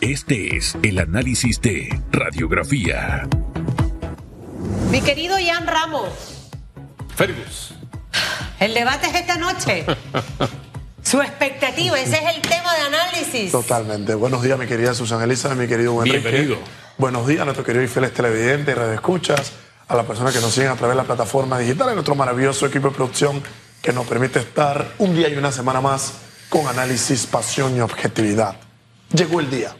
Este es el análisis de radiografía. Mi querido Ian Ramos. Fergus. El debate es esta noche. Su expectativa, ese es el tema de análisis. Totalmente. Buenos días, mi querida Susan Elisa, mi querido Enrique. Bienvenido. Buenos días a nuestros queridos y fieles televidentes y radioescuchas, a las personas que nos siguen a través de la plataforma digital, a nuestro maravilloso equipo de producción que nos permite estar un día y una semana más con análisis, pasión y objetividad. Llegó el día,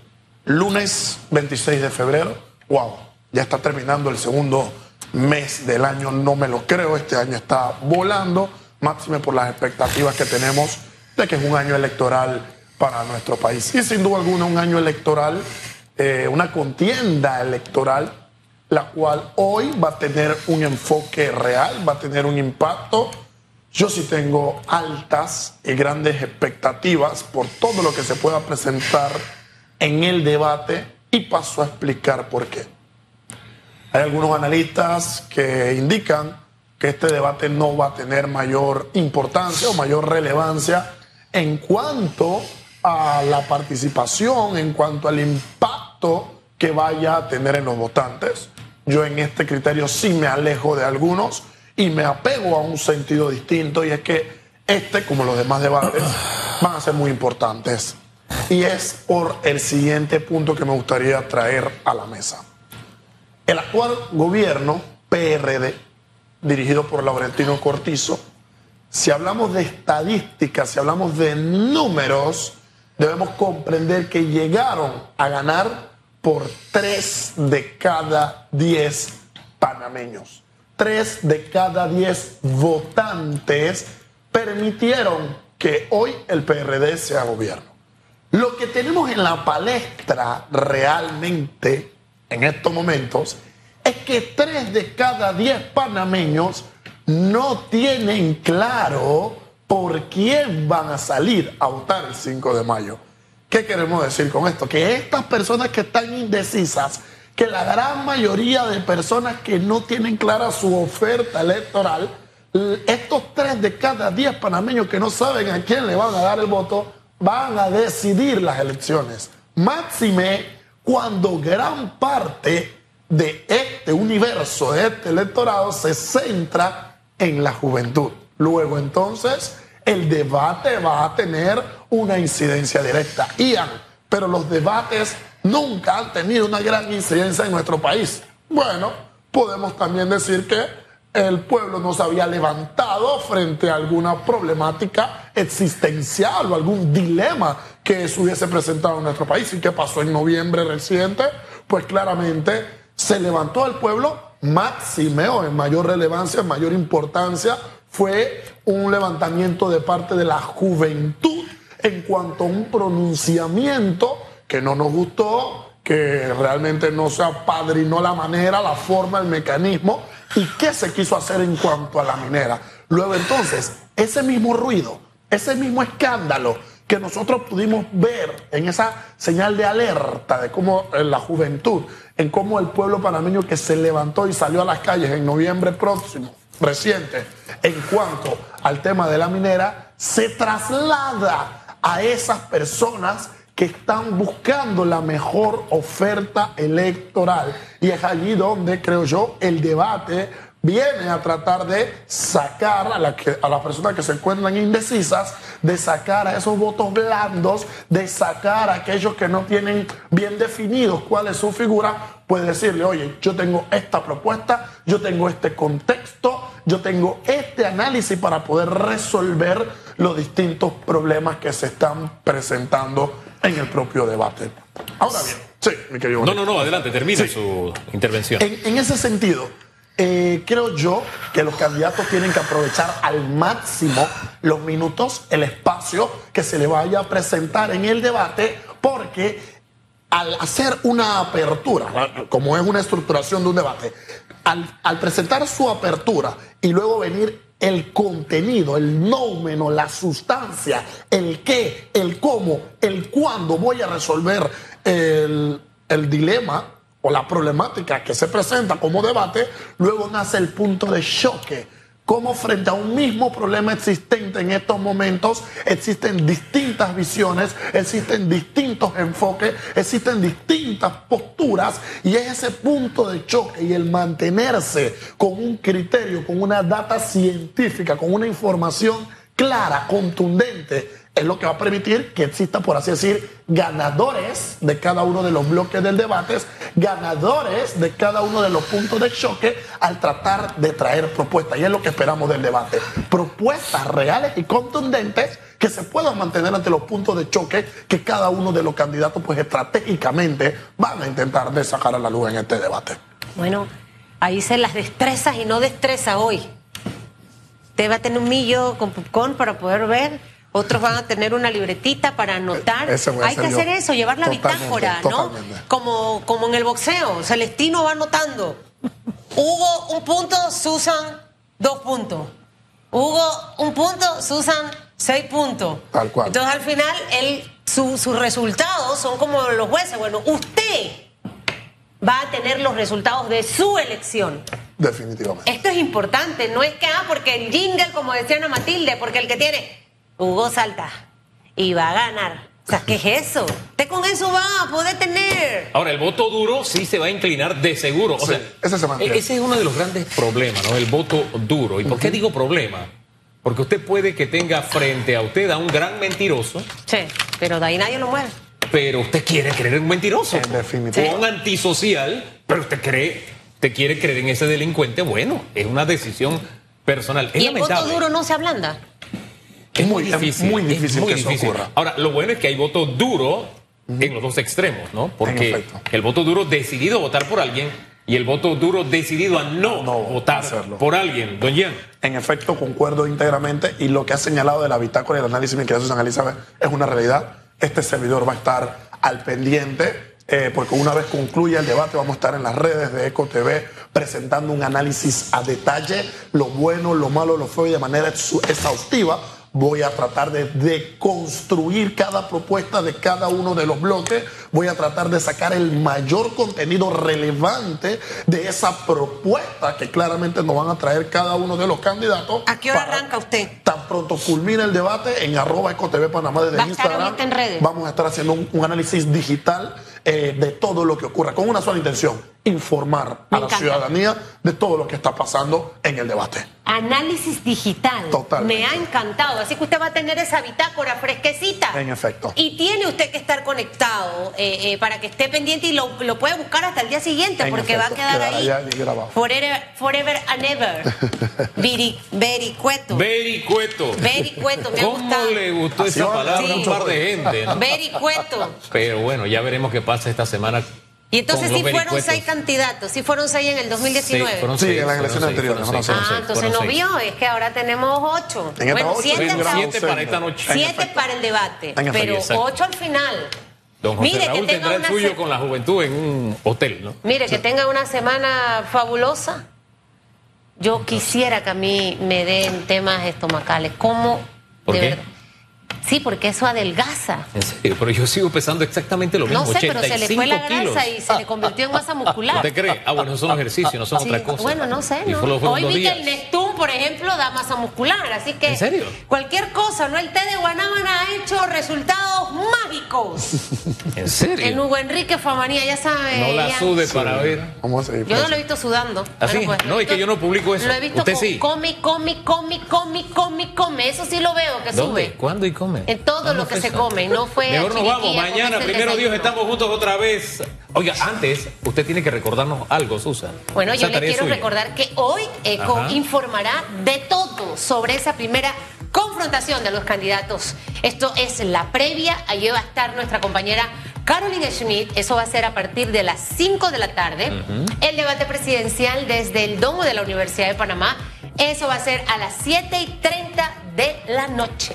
lunes 26 de febrero. ¡Wow! Ya está terminando el segundo mes del año, no me lo creo. Este año está volando, máxime por las expectativas que tenemos de que es un año electoral para nuestro país. Y sin duda alguna, un año electoral, eh, una contienda electoral, la cual hoy va a tener un enfoque real, va a tener un impacto. Yo sí tengo altas y grandes expectativas por todo lo que se pueda presentar en el debate y paso a explicar por qué. Hay algunos analistas que indican que este debate no va a tener mayor importancia o mayor relevancia en cuanto a la participación, en cuanto al impacto que vaya a tener en los votantes. Yo en este criterio sí me alejo de algunos y me apego a un sentido distinto y es que este, como los demás debates, van a ser muy importantes. Y es por el siguiente punto que me gustaría traer a la mesa. El actual gobierno, PRD, dirigido por Laurentino Cortizo, si hablamos de estadísticas, si hablamos de números, debemos comprender que llegaron a ganar por tres de cada diez panameños. Tres de cada diez votantes permitieron que hoy el PRD sea gobierno. Lo que tenemos en la palestra realmente en estos momentos es que tres de cada diez panameños no tienen claro por quién van a salir a votar el 5 de mayo. ¿Qué queremos decir con esto? Que estas personas que están indecisas, que la gran mayoría de personas que no tienen clara su oferta electoral, estos tres de cada diez panameños que no saben a quién le van a dar el voto, van a decidir las elecciones. Máxime cuando gran parte de este universo, de este electorado, se centra en la juventud. Luego entonces el debate va a tener una incidencia directa. Ian, pero los debates nunca han tenido una gran incidencia en nuestro país. Bueno, podemos también decir que el pueblo no se había levantado frente a alguna problemática existencial o algún dilema que se hubiese presentado en nuestro país. ¿Y qué pasó en noviembre reciente? Pues claramente se levantó el pueblo máxime o en mayor relevancia, en mayor importancia, fue un levantamiento de parte de la juventud en cuanto a un pronunciamiento que no nos gustó, que realmente no se apadrinó la manera, la forma, el mecanismo y qué se quiso hacer en cuanto a la minera. Luego entonces, ese mismo ruido, ese mismo escándalo que nosotros pudimos ver en esa señal de alerta de cómo la juventud en cómo el pueblo panameño que se levantó y salió a las calles en noviembre próximo, reciente, en cuanto al tema de la minera, se traslada a esas personas que están buscando la mejor oferta electoral. Y es allí donde, creo yo, el debate viene a tratar de sacar a, la que, a las personas que se encuentran indecisas, de sacar a esos votos blandos, de sacar a aquellos que no tienen bien definidos cuál es su figura, puede decirle, oye, yo tengo esta propuesta, yo tengo este contexto, yo tengo este análisis para poder resolver los distintos problemas que se están presentando en el propio debate. Ahora bien, sí, mi querido. No, no, no, adelante, termine su intervención. En, en ese sentido, eh, creo yo que los candidatos tienen que aprovechar al máximo los minutos, el espacio que se le vaya a presentar en el debate, porque al hacer una apertura, como es una estructuración de un debate, al, presentar su apertura y luego venir el contenido, el nómeno, la sustancia, el qué, el cómo, el cuándo voy a resolver el, el dilema o la problemática que se presenta como debate, luego nace el punto de choque cómo frente a un mismo problema existente en estos momentos existen distintas visiones, existen distintos enfoques, existen distintas posturas y es ese punto de choque y el mantenerse con un criterio, con una data científica, con una información clara, contundente, es lo que va a permitir que exista, por así decir, ganadores de cada uno de los bloques del debate, ganadores de cada uno de los puntos de choque al tratar de traer propuestas. Y es lo que esperamos del debate. Propuestas reales y contundentes que se puedan mantener ante los puntos de choque que cada uno de los candidatos, pues estratégicamente, van a intentar de sacar a la luz en este debate. Bueno, ahí se las destrezas y no destreza hoy. Te va a tener un millo con popcorn para poder ver otros van a tener una libretita para anotar. Hay que hacer eso, llevar la bitácora, ¿no? Como, como en el boxeo, Celestino va anotando. Hugo, un punto, Susan, dos puntos. Hugo, un punto, Susan, seis puntos. Tal cual. Entonces al final, él, sus resultados son como los jueces. Bueno, usted va a tener los resultados de su elección. Definitivamente. Esto es importante, no es que, ah, porque el jingle, como decía Ana Matilde, porque el que tiene Hugo salta y va a ganar. O sea, ¿qué es eso? Usted con eso va a poder tener. Ahora, el voto duro sí se va a inclinar de seguro. O sea, ese, e-, ese es uno de los grandes problemas, ¿no? El voto duro. ¿Y por qué digo problema? Porque usted puede que tenga frente a usted a un gran mentiroso. Sí, pero de ahí nadie lo mueve. Pero usted quiere creer en un mentiroso. En definitiva. O un antisocial, pero usted cree, usted quiere creer en ese delincuente. Bueno, es una decisión personal. ¿Y el voto duro no se ablanda? Es muy difícil. muy difícil que eso ocurra. Ahora, lo bueno es que hay voto duro en los dos extremos, ¿no? Porque el voto duro decidido a votar por alguien y el voto duro decidido a no, votar por alguien. Don Jean. En efecto, concuerdo íntegramente y lo que ha señalado de la bitácora y el análisis mi querida Susana Elizabeth es una realidad. Este servidor va a estar al pendiente. Eh, porque una vez concluya el debate vamos a estar en las redes de Eco TV presentando un análisis a detalle, lo bueno, lo malo, lo feo y de manera exhaustiva voy a tratar de, de, construir cada propuesta de cada uno de los bloques, voy a tratar de sacar el mayor contenido relevante de esa propuesta que claramente nos van a traer cada uno de los candidatos. ¿A qué hora arranca usted? Tan pronto culmina el debate en arroba ecotv Panamá desde Instagram. en redes? Vamos a estar haciendo un, análisis digital eh, de todo lo que ocurra, con una sola intención, informar a la ciudadanía de todo lo que está pasando en el debate análisis digital. Total. Me ha encantado. Así que usted va a tener esa bitácora fresquecita. En efecto. Y tiene usted que estar conectado eh, eh, para que esté pendiente y lo, lo, puede buscar hasta el día siguiente porque va a quedar ahí. Forever, forever and ever. vericueto. Vericueto. Vericueto. Me ¿Cómo le gustó esa palabra a un par de gente? Vericueto. Pero bueno, ya veremos qué pasa esta semana y entonces sí fueron seis candidatos, sí fueron seis en el 2019. Sí, sí en las elecciones anteriores. ah, entonces no vio, es que ahora tenemos ocho. bueno, siete, siete, para esta noche. Siete para el debate, pero ocho al final. Don José Mire, Raúl que tendrá el suyo con la juventud en un hotel, ¿no? Mire, que tenga una semana fabulosa. Yo quisiera que a mí me den temas estomacales. ¿Cómo? ¿Por qué? Sí, porque eso adelgaza. En serio, pero yo sigo pesando exactamente lo mismo. No sé, pero se le fue la grasa y se le convirtió en masa muscular. ¿Te crees? Ah, bueno, son ejercicios, no son otra cosa. Bueno, no sé. ¿no? Hoy vi que el Neptune, por ejemplo, da masa muscular, así que. ¿En serio? Cualquier cosa, ¿no? El té de Guanábana ha hecho resultados mágicos. ¿En serio? En Hugo Enrique Famanía, ya sabe. No la sude para ver. ¿Cómo yo no lo he visto sudando. ¿Así? ¿Ah, pues, no, es que yo no publico eso. Lo he visto Usted sí. come, come, come, come, come, come. Eso sí lo veo que ¿Dónde? sube. ¿Cuándo y come? En todo lo que se come, no fue. Mejor nos vamos. Mañana, primero Dios, estamos juntos otra vez. Oiga, antes, usted tiene que recordarnos algo, Susan. Bueno, yo le quiero recordar que hoy ECO informará de todo sobre esa primera confrontación de los candidatos. Esto es la previa. Allí va a estar nuestra compañera Caroline Schmidt. Eso va a ser a partir de las 5 de la tarde. El debate presidencial desde el domo de la Universidad de Panamá. Eso va a ser a las 7 y 30 de la noche.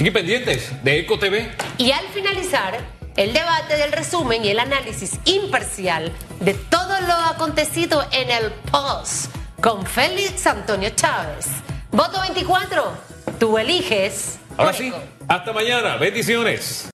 Sigue pendientes de Eco TV. Y al finalizar, el debate del resumen y el análisis imparcial de todo lo acontecido en el post con Félix Antonio Chávez. Voto 24, tú eliges. Ahora sí, hasta mañana. Bendiciones.